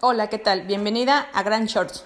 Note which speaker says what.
Speaker 1: Hola, ¿qué tal? Bienvenida a Grand Shorts.